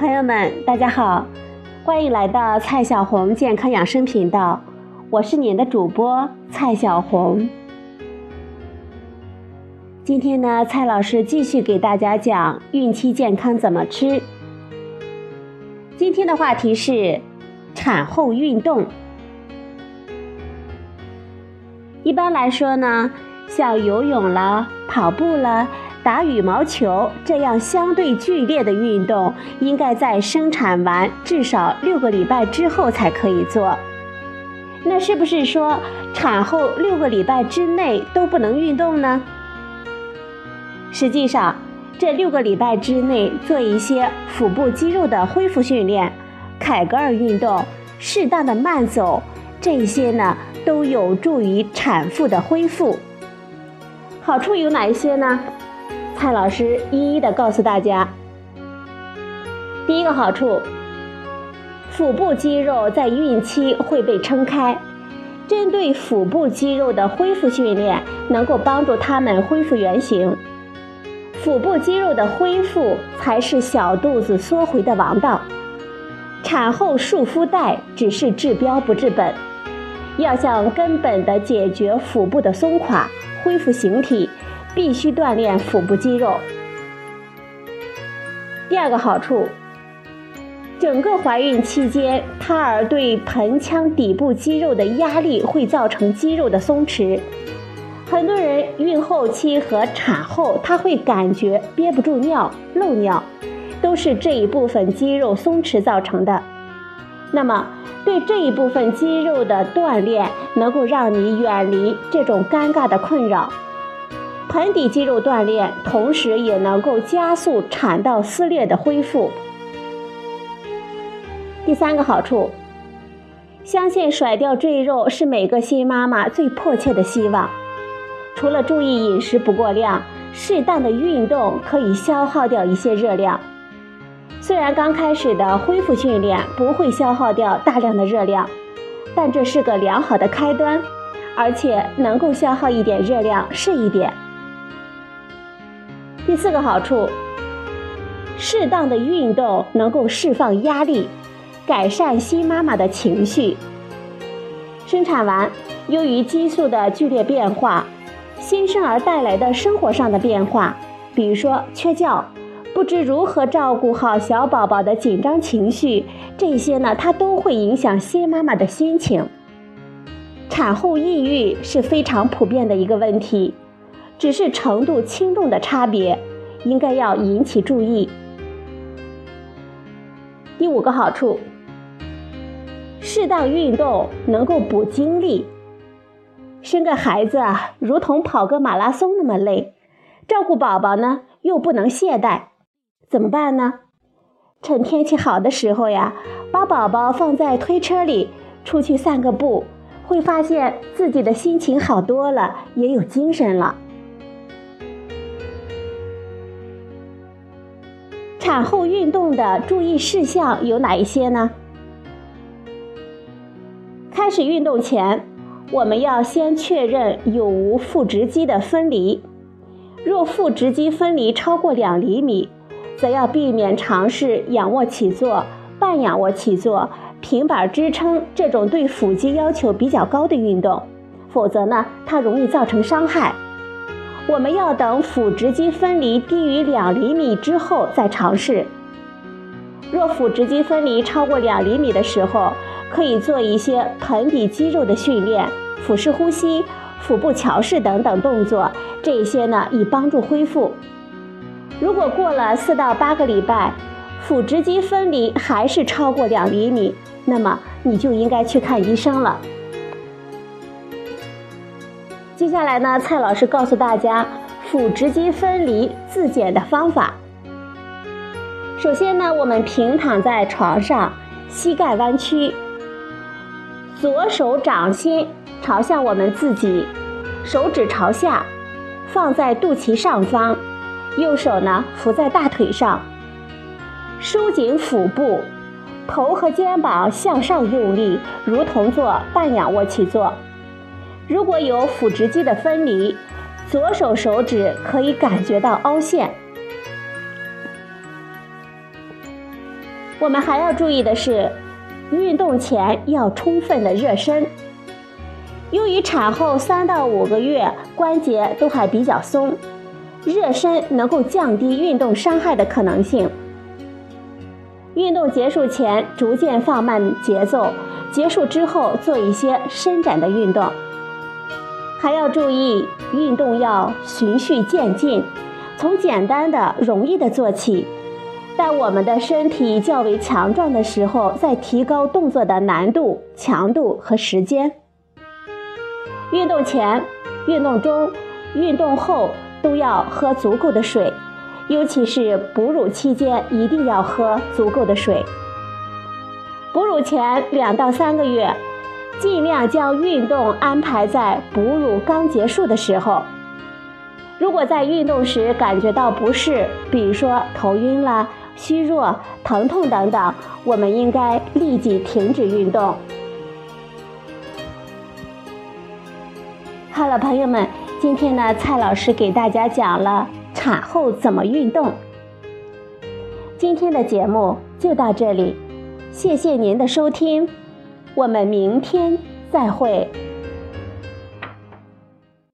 朋友们，大家好，欢迎来到蔡小红健康养生频道，我是您的主播蔡小红。今天呢，蔡老师继续给大家讲孕期健康怎么吃。今天的话题是产后运动。一般来说呢，像游泳了、跑步了。打羽毛球这样相对剧烈的运动，应该在生产完至少六个礼拜之后才可以做。那是不是说产后六个礼拜之内都不能运动呢？实际上，这六个礼拜之内做一些腹部肌肉的恢复训练、凯格尔运动、适当的慢走，这些呢都有助于产妇的恢复。好处有哪一些呢？蔡老师一一的告诉大家。第一个好处，腹部肌肉在孕期会被撑开，针对腹部肌肉的恢复训练，能够帮助他们恢复原形。腹部肌肉的恢复才是小肚子缩回的王道。产后束腹带只是治标不治本，要想根本的解决腹部的松垮，恢复形体。必须锻炼腹部肌肉。第二个好处，整个怀孕期间，胎儿对盆腔底部肌肉的压力会造成肌肉的松弛。很多人孕后期和产后，他会感觉憋不住尿、漏尿，都是这一部分肌肉松弛造成的。那么，对这一部分肌肉的锻炼，能够让你远离这种尴尬的困扰。盆底肌肉锻炼，同时也能够加速产道撕裂的恢复。第三个好处，相信甩掉赘肉是每个新妈妈最迫切的希望。除了注意饮食不过量，适当的运动可以消耗掉一些热量。虽然刚开始的恢复训练不会消耗掉大量的热量，但这是个良好的开端，而且能够消耗一点热量是一点。第四个好处，适当的运动能够释放压力，改善新妈妈的情绪。生产完，由于激素的剧烈变化，新生儿带来的生活上的变化，比如说缺觉，不知如何照顾好小宝宝的紧张情绪，这些呢，它都会影响新妈妈的心情。产后抑郁是非常普遍的一个问题。只是程度轻重的差别，应该要引起注意。第五个好处，适当运动能够补精力。生个孩子啊，如同跑个马拉松那么累，照顾宝宝呢又不能懈怠，怎么办呢？趁天气好的时候呀，把宝宝放在推车里，出去散个步，会发现自己的心情好多了，也有精神了。产后运动的注意事项有哪一些呢？开始运动前，我们要先确认有无腹直肌的分离。若腹直肌分离超过两厘米，则要避免尝试仰卧起坐、半仰卧起坐、平板支撑这种对腹肌要求比较高的运动，否则呢，它容易造成伤害。我们要等腹直肌分离低于两厘米之后再尝试。若腹直肌分离超过两厘米的时候，可以做一些盆底肌肉的训练，腹式呼吸、腹部桥式等等动作，这些呢以帮助恢复。如果过了四到八个礼拜，腹直肌分离还是超过两厘米，那么你就应该去看医生了。接下来呢，蔡老师告诉大家腹直肌分离自检的方法。首先呢，我们平躺在床上，膝盖弯曲，左手掌心朝向我们自己，手指朝下，放在肚脐上方，右手呢扶在大腿上，收紧腹部，头和肩膀向上用力，如同做半仰卧起坐。如果有腹直肌的分离，左手手指可以感觉到凹陷。我们还要注意的是，运动前要充分的热身。由于产后三到五个月关节都还比较松，热身能够降低运动伤害的可能性。运动结束前逐渐放慢节奏，结束之后做一些伸展的运动。还要注意，运动要循序渐进，从简单的、容易的做起。在我们的身体较为强壮的时候，再提高动作的难度、强度和时间。运动前、运动中、运动后都要喝足够的水，尤其是哺乳期间一定要喝足够的水。哺乳前两到三个月，尽量将运动安排在哺乳刚结束的时候。如果在运动时感觉到不适，比如说头晕了。虚弱、疼痛等等，我们应该立即停止运动。好了，朋友们，今天呢，蔡老师给大家讲了产后怎么运动。今天的节目就到这里，谢谢您的收听，我们明天再会。